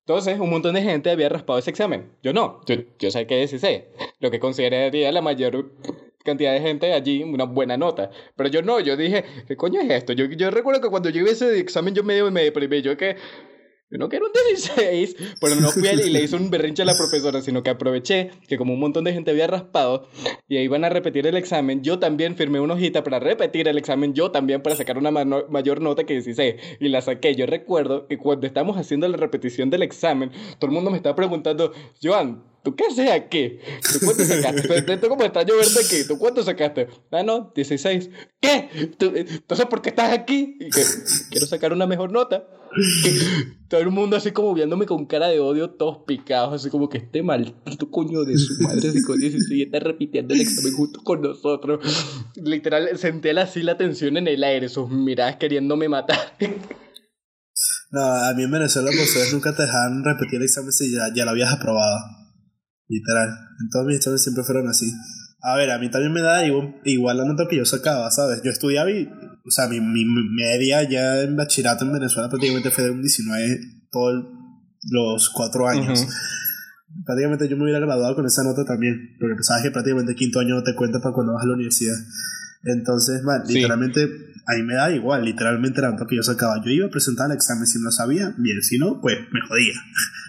Entonces, un montón de gente había raspado ese examen. Yo no, yo, yo saqué 16, lo que consideraría la mayor cantidad de gente allí una buena nota. Pero yo no, yo dije, ¿qué coño es esto? Yo, yo recuerdo que cuando yo iba ese examen yo medio me deprimí, yo que no quiero un 16, pero no fui y le hice un berrinche a la profesora, sino que aproveché que como un montón de gente había raspado y iban a repetir el examen, yo también firmé una hojita para repetir el examen, yo también para sacar una mayor nota que 16 y la saqué. Yo recuerdo que cuando estábamos haciendo la repetición del examen, todo el mundo me estaba preguntando, Joan, ¿Tú qué haces aquí? ¿Tú cuánto sacaste? Esto como está lloviendo aquí. ¿Tú cuánto sacaste? Ah, no, 16. ¿Qué? Entonces, ¿por qué estás aquí? Quiero sacar una mejor nota. todo el mundo así como viéndome con cara de odio, todos picados, así como que este maldito coño de su madre con 16 está repitiendo el examen junto con nosotros. Literal, senté así la tensión en el aire, sus miradas queriéndome matar. No, a mí en Venezuela, pues ustedes nunca te dejan repetir el examen si ya, ya lo habías aprobado. Literal. En todos mis exámenes siempre fueron así. A ver, a mí también me da igual, igual la nota que yo sacaba, ¿sabes? Yo estudiaba y, o sea, mi, mi media ya en bachillerato en Venezuela prácticamente fue de un 19 todos los cuatro años. Prácticamente yo me hubiera graduado con esa nota también, porque sabes que prácticamente quinto año no te cuenta para cuando vas a la universidad. Entonces, man, literalmente a mí me da igual, literalmente era lo que yo sacaba. Yo iba a presentar el examen si no sabía, bien, si no, pues me jodía.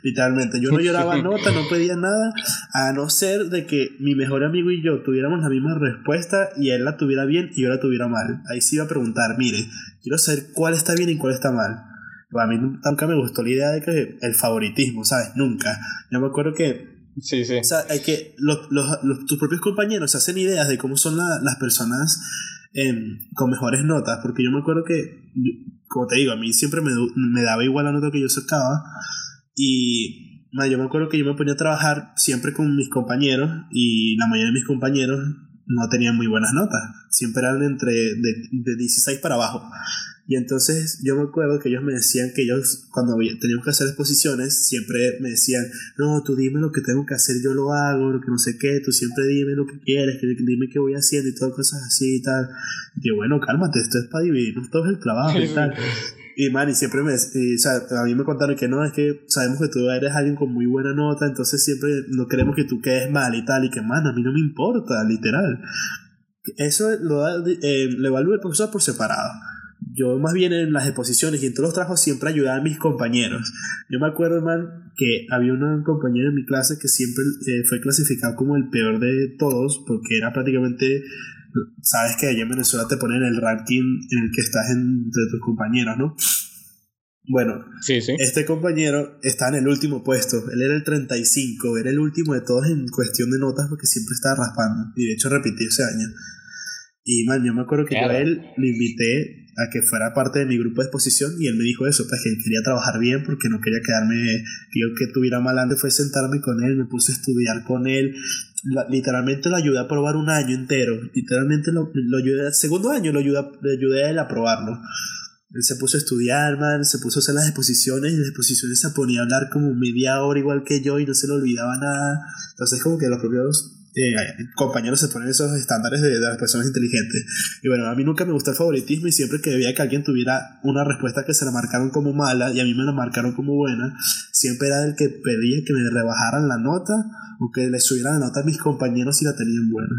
Literalmente, yo no lloraba nota, no pedía nada, a no ser de que mi mejor amigo y yo tuviéramos la misma respuesta y él la tuviera bien y yo la tuviera mal. Ahí sí iba a preguntar, mire, quiero saber cuál está bien y cuál está mal. a mí nunca me gustó la idea de que el favoritismo, ¿sabes? Nunca. Yo me acuerdo que Sí, sí. O sea, hay que los, los, tus propios compañeros se hacen ideas de cómo son las personas em, con mejores notas, porque yo me acuerdo que, como te digo, a mí siempre me, me daba igual la nota que yo sacaba y yo me acuerdo que yo me ponía a trabajar siempre con mis compañeros y la mayoría de mis compañeros no tenían muy buenas notas, siempre eran entre de, de 16 para abajo. Y entonces yo me acuerdo que ellos me decían que ellos, cuando teníamos que hacer exposiciones, siempre me decían, no, tú dime lo que tengo que hacer, yo lo hago, lo que no sé qué, tú siempre dime lo que quieres, que dime qué voy haciendo y todas cosas así y tal. Y yo, bueno, cálmate, esto es para dividirnos todo el trabajo y tal. Y man, y siempre me, o sea, a mí me contaron que no, es que sabemos que tú eres alguien con muy buena nota, entonces siempre no queremos que tú quedes mal y tal, y que man, a mí no me importa, literal. Eso lo, eh, lo evalúa el profesor por separado yo más bien en las exposiciones y en todos los trabajos siempre ayudaba a mis compañeros. Yo me acuerdo, man, que había un compañero en mi clase que siempre eh, fue clasificado como el peor de todos porque era prácticamente, sabes que allá en Venezuela te ponen el ranking en el que estás entre tus compañeros, ¿no? Bueno, sí, sí. este compañero está en el último puesto. Él era el 35, era el último de todos en cuestión de notas porque siempre estaba raspando. Y de hecho repetí ese año. Y man, yo me acuerdo que yo a él lo invité a que fuera parte de mi grupo de exposición y él me dijo eso, pues que él quería trabajar bien porque no quería quedarme, que yo que tuviera mal antes fue sentarme con él, me puse a estudiar con él, literalmente lo ayudé a probar un año entero, literalmente lo, lo ayudé, segundo año lo ayudé, le ayudé a él a probarlo. Él se puso a estudiar, man, se puso a hacer las exposiciones y las exposiciones se ponía a hablar como media hora igual que yo y no se le olvidaba nada. Entonces como que los propios eh, compañeros se ponen esos estándares de, las personas inteligentes. Y bueno, a mí nunca me gustó el favoritismo y siempre que veía que alguien tuviera una respuesta que se la marcaron como mala y a mí me la marcaron como buena, siempre era el que pedía que me rebajaran la nota o que le subieran la nota a mis compañeros si la tenían buena.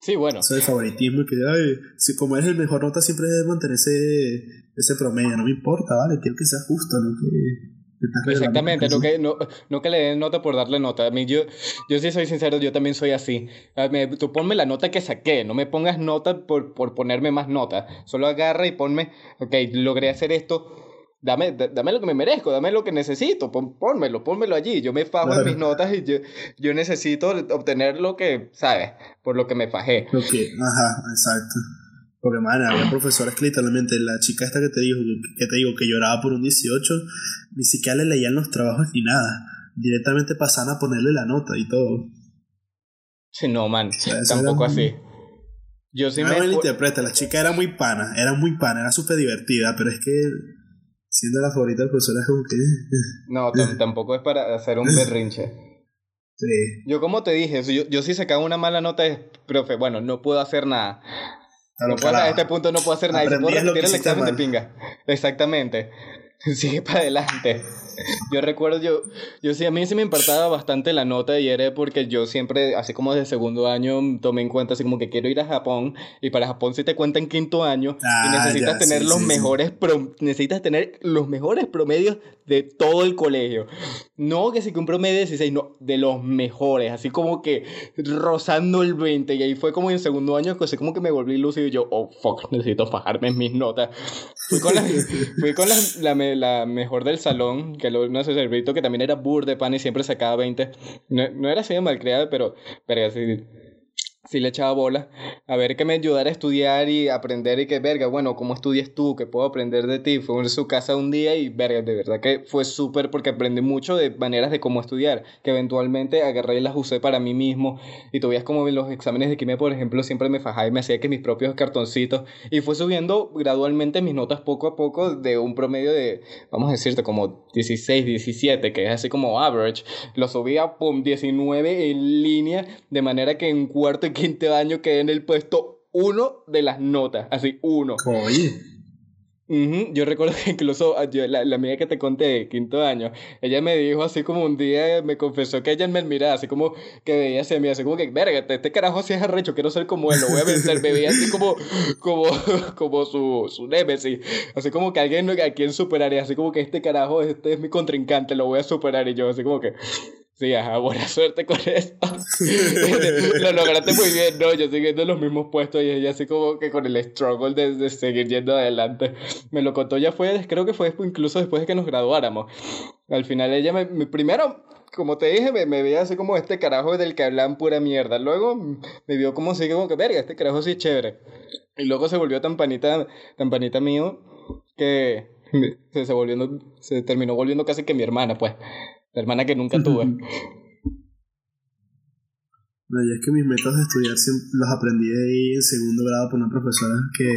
Sí, bueno. Eso el favoritismo y que, ay, si como eres el mejor nota siempre debe mantener ese, ese promedio, no me importa, ¿vale? Quiero que sea justo, ¿no? Que Exactamente, no que, no, no que le den nota por darle nota. A mí, yo, yo sí soy sincero, yo también soy así. tú ponme la nota que saqué, no me pongas nota por, por ponerme más nota. Solo agarra y ponme, ok, logré hacer esto, dame, dame lo que me merezco, dame lo que necesito, pon, pónmelo, pónmelo allí. Yo me fajo en mis notas y yo, yo necesito obtener lo que, ¿sabes? Por lo que me fajé. Ok, ajá, exacto. Porque, man, había profesoras que literalmente la chica esta que te dijo, que te digo, que lloraba por un 18, ni siquiera le leían los trabajos ni nada. Directamente pasaban a ponerle la nota y todo. Sí, no, man, tampoco así. Yo sí me... interpreta, la chica era muy pana, era muy pana, era súper divertida, pero es que siendo la favorita del profesor es como que... No, tampoco es para hacer un berrinche. Sí. Yo como te dije, yo, yo si sacaba una mala nota es, profe, bueno, no puedo hacer nada. No puedo, a este punto no puedo hacer nada. Y puedo repetir el examen de pinga. Exactamente. Sigue para adelante. Yo recuerdo, yo, yo sí, a mí sí me importaba bastante la nota y era porque yo siempre, así como desde segundo año, tomé en cuenta así como que quiero ir a Japón y para Japón sí te cuenta en quinto año y ah, necesitas tener los mejores, necesitas tener los mejores promedios de todo el colegio. No que sí que un promedio de 16, no, de los mejores, así como que rozando el 20 y ahí fue como en segundo año que así como que me volví lúcido y yo, oh fuck, necesito fajarme en mis notas. Fui con la, fui con la, la, mejor del salón, que lo, no sé, Cervito, que también era bur de pan y siempre sacaba 20. No, no era así de malcriado, pero, pero así sí le echaba bola, a ver que me ayudara a estudiar y aprender y que, verga, bueno, ¿cómo estudias tú? ¿Qué puedo aprender de ti? Fue en su casa un día y, verga, de verdad que fue súper porque aprendí mucho de maneras de cómo estudiar, que eventualmente agarré y las usé para mí mismo y tú como los exámenes de química, por ejemplo, siempre me fajaba y me hacía que mis propios cartoncitos y fue subiendo gradualmente mis notas poco a poco de un promedio de, vamos a decirte, como 16, 17, que es así como average, lo subía, pum, 19 en línea, de manera que en cuarto y quinto año quedé en el puesto uno de las notas, así, uno. Oye. Yo recuerdo que incluso ah, la, la, amiga que te conté, quinto año, ella me dijo así como un día, me confesó que ella me miraba así como que veía hacia mí, así como que, verga, este, carajo así es arrecho, quiero ser como él, lo voy a vencer. Me veía así como, como, como su, su némesis, así como que alguien a quien superaría, así como que este carajo, este es mi contrincante, lo voy a superar. Y yo, así como que, Sí, ajá, buena suerte con eso. lo lograste muy bien, no, yo siguiendo en los mismos puestos y ella así como que con el struggle de, seguir yendo adelante. Me lo contó ya fue, creo que fue incluso después de que nos graduáramos. Al final ella me, primero, como te dije, me, me veía así como este carajo del que hablan pura mierda. Luego me vio como así como que, verga, este carajo sí es chévere. Y luego se volvió tan panita, tan panita mío que se, se, volviendo, se terminó volviendo casi que mi hermana, pues. La hermana que nunca tuve. No, y es que mis métodos de estudiar los aprendí ahí en segundo grado por una profesora que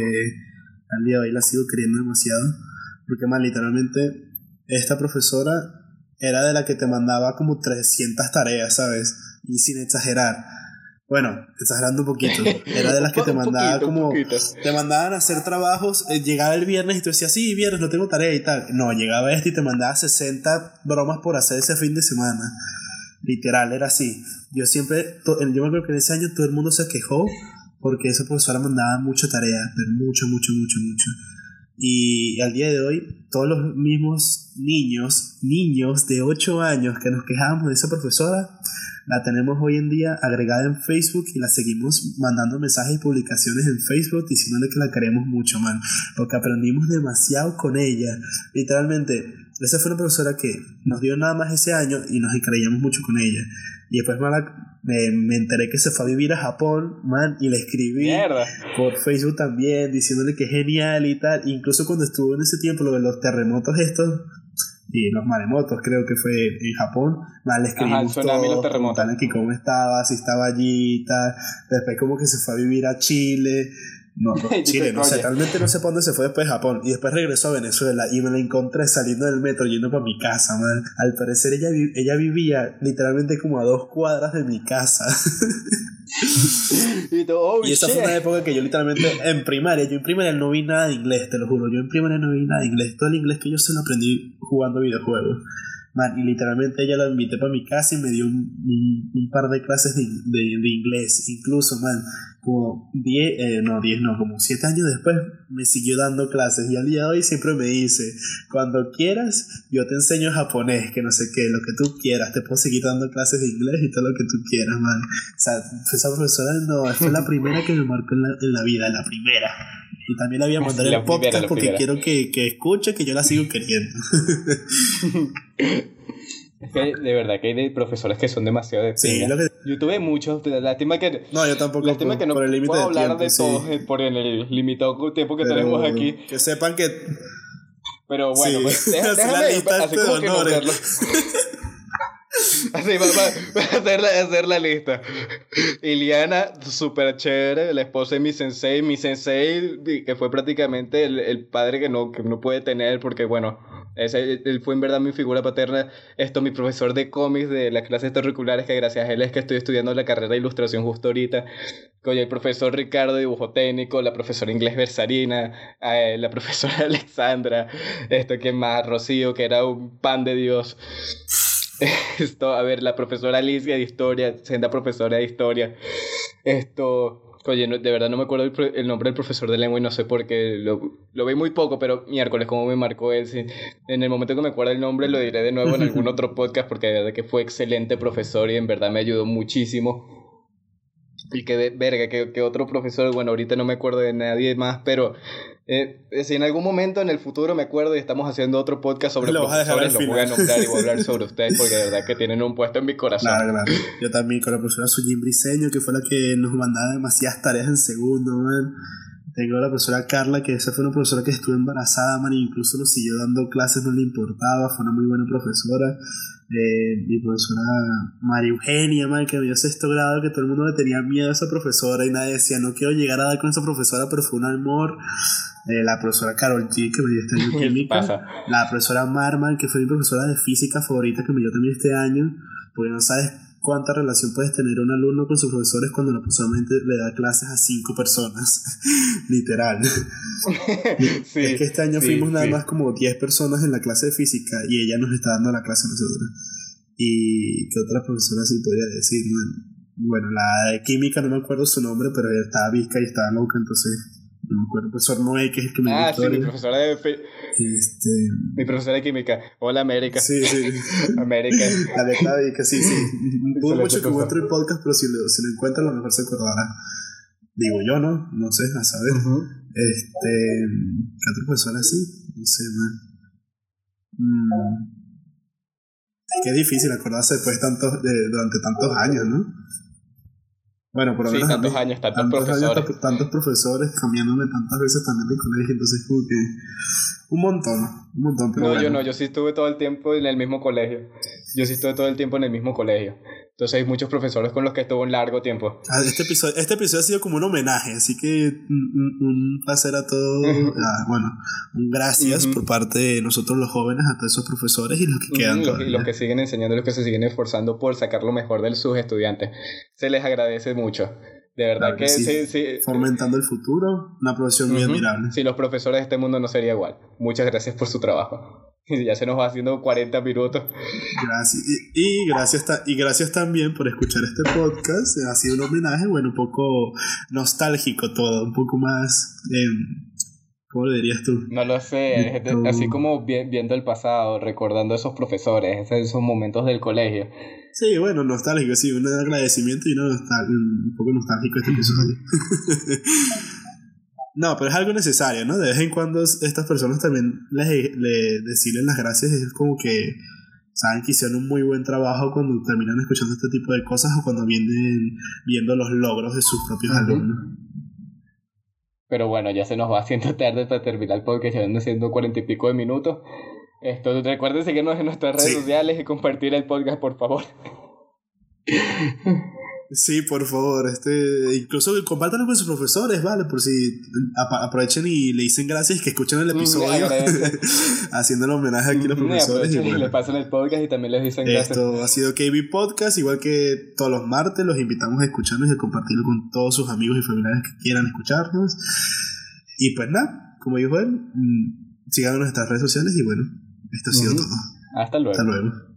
al día de hoy la sigo queriendo demasiado. Porque más literalmente esta profesora era de la que te mandaba como 300 tareas, ¿sabes? Y sin exagerar. Bueno, exagerando un poquito. Era de las que te mandaba como. Te mandaban a hacer trabajos. Eh, llegaba el viernes y tú decías, sí, viernes no tengo tarea y tal. No, llegaba este y te mandaba 60 bromas por hacer ese fin de semana. Literal, era así. Yo siempre. Yo me acuerdo que en ese año todo el mundo se quejó porque esa profesora mandaba mucha tarea, pero mucho, mucho, mucho, mucho. Y al día de hoy, todos los mismos niños, niños de 8 años que nos quejábamos de esa profesora, la tenemos hoy en día agregada en Facebook y la seguimos mandando mensajes y publicaciones en Facebook diciéndole que la queremos mucho, man. Porque aprendimos demasiado con ella. Literalmente, esa fue una profesora que nos dio nada más ese año y nos creíamos mucho con ella. Y después me, me, enteré que se fue a vivir a Japón, man, y le escribí por Facebook también, diciéndole que genial y tal. Incluso cuando estuvo en ese tiempo lo de los terremotos estos, y los maremotos, creo que fue en Japón, más le escribimos Ajá, que cómo estaba, si estaba allí y tal, después como que se fue a vivir a Chile, no, Chile, no sé, realmente no sé para dónde se fue después de Japón. Y después regresó a Venezuela y me la encontré saliendo del metro yendo para mi casa, man. Al parecer ella, ella vivía literalmente como a dos cuadras de mi casa. y, oh, esa fue una época que yo literalmente en primaria, yo en primaria no vi nada de inglés, te lo juro. Yo en primaria no vi nada de inglés. Todo el inglés que yo se lo aprendí jugando videojuegos. Man, y literalmente ella la invité para mi casa y me dio un, un, par de clases de, de, de, inglés. Incluso, man, como 10, eh, no, 10 no, como 7 años después me siguió dando clases. Y al día de hoy siempre me dice, cuando quieras, yo te enseño japonés, que no sé qué, lo que tú quieras. Te puedo seguir dando clases de inglés y todo lo que tú quieras, man. O sea, esa profesora no, fue la primera que me marcó en la, en la vida, la primera. Y también la voy a mandar el podcast porque quiero que, que, escuche que yo la sigo queriendo. es que de verdad que hay profesores que son demasiado de sí, lo que... Yo tuve muchos, lástima que... No, yo tampoco. Lástima que no por el puedo hablar de todos eh, por el limitado tiempo que tenemos aquí. Que sepan que... Pero bueno, pues déjame, así como que Así, va, a hacer la, hacer la lista. Iliana, súper chévere, la esposa de mi sensei. Mi sensei, que fue prácticamente el, el padre que no, que no puede tener, porque bueno, ese, él fue en verdad mi figura paterna. Esto, mi profesor de cómics de las clases curriculares, que gracias a él es que estoy estudiando la carrera de ilustración justo ahorita. Oye, el profesor Ricardo, dibujo técnico, la profesora inglés Versarina, eh, la profesora Alexandra, esto que más, Rocío, que era un pan de Dios. Esto, a ver, la profesora Alicia de historia, senda profesora de historia. Esto, oye, de verdad no me acuerdo el, nombre del profesor de lengua y no sé por qué, lo, lo vi muy poco, pero miércoles, como me marcó él, en el momento que me acuerdo el nombre lo diré de nuevo en algún otro podcast porque de verdad que fue excelente profesor y en verdad me ayudó muchísimo. Y que, verga, que, que otro profesor, bueno, ahorita no me acuerdo de nadie más, pero eh, si en algún momento en el futuro me acuerdo y estamos haciendo otro podcast sobre lo profesores, lo voy a nombrar y voy a hablar sobre ustedes porque de verdad que tienen un puesto en mi corazón. Claro, claro. Yo también con la profesora Sujin Briseño, que fue la que nos mandaba demasiadas tareas en segundo, man. Tengo a la profesora Carla, que esa fue una profesora que estuvo embarazada, man, e incluso nos siguió dando clases, no le importaba, fue una muy buena profesora. Eh, mi profesora María Eugenia, man, que me dio sexto grado, que todo el mundo le tenía miedo a esa profesora y nadie decía, no quiero llegar a dar con esa profesora, pero fue un amor. Eh, la profesora Carol G, que me dio este año química, la profesora Marman, que fue mi profesora de física favorita, que me dio también este año, porque no sabes cuánta relación puedes tener un alumno con sus profesores cuando la profesora le da clases a cinco personas, literal. es que este año fuimos nada más como 10 personas en la clase de física y ella nos está dando la clase a nosotros. ¿Y qué otra profesora sí podría decir? Bueno, la de química no me acuerdo su nombre, pero ella estaba visca y estaba loca, entonces no me acuerdo, profesor Noé, que es el que me Ah, sí, mi profesora de. Este... Mi profesora de química. Hola, América. Sí, sí. América. Que sí, sí. Pudo mucho que encuentre el podcast, pero si lo, si lo encuentra, a lo mejor se acordará. Digo yo, ¿no? No sé, a saber. Este. ¿Qué otra persona así? No sé, man. Mm. Es que es difícil acordarse después de tantos, de, durante tantos años, ¿no? Bueno, por lo menos. Sí, tantos años, tantos, profesores. tantos profesores cambiándome tantas veces también de colegio, entonces como que. Un montón, un montón. Pero no, yo no, yo sí estuve todo el tiempo en el mismo colegio. Yo sí estuve todo el tiempo en el mismo colegio. Entonces hay muchos profesores con los que estuvo un largo tiempo. Ah, este, episodio, este episodio ha sido como un homenaje, así que un, un placer a todos. Ah, bueno, un gracias por parte de nosotros los jóvenes, a todos esos profesores y los que quedan. y los, los, que siguen enseñando, los que se siguen esforzando por sacar lo mejor de sus estudiantes. Se les agradece mucho. De verdad que, sí, sí, Fomentando el futuro, una profesión muy admirable. Sí, los profesores de este mundo no sería igual. Muchas gracias por su trabajo. Ya se nos va haciendo 40 minutos. Gracias. Y, gracias, y gracias también por escuchar este podcast. Ha sido un homenaje, bueno, un poco nostálgico todo, un poco más... Eh, ¿Cómo lo dirías tú? No lo sé, así como viendo el pasado, recordando esos profesores, esos momentos del colegio. Sí, bueno, nostálgico, sí, un agradecimiento y un poco nostálgico este episodio. no, pero es algo necesario, ¿no? De vez en cuando estas personas también les, le decirles las gracias, es como que saben que hicieron un muy buen trabajo cuando terminan escuchando este tipo de cosas o cuando vienen viendo los logros de sus propios alumnos. Pero bueno, ya se nos va haciendo tarde para terminar el podcast, ya van siendo cuarenta y pico de minutos. Esto, recuerden seguirnos en nuestras redes sociales y compartir el podcast, por favor. Sí, por favor, este, incluso compártanlo con sus profesores, ¿vale? Por si aprovechen y le dicen gracias que escuchen el mm, episodio, haciendo homenaje aquí a los mm, profesores. Y, le pasan el podcast y también les dicen gracias. Esto ha sido KB Podcast, igual que todos los martes, los invitamos a escucharnos y a compartirlo con todos sus amigos y familiares que quieran escucharnos. Y pues nada, como dijo él, mm, sigan en nuestras redes sociales y bueno, esto ha sido todo. Hasta luego. Hasta luego.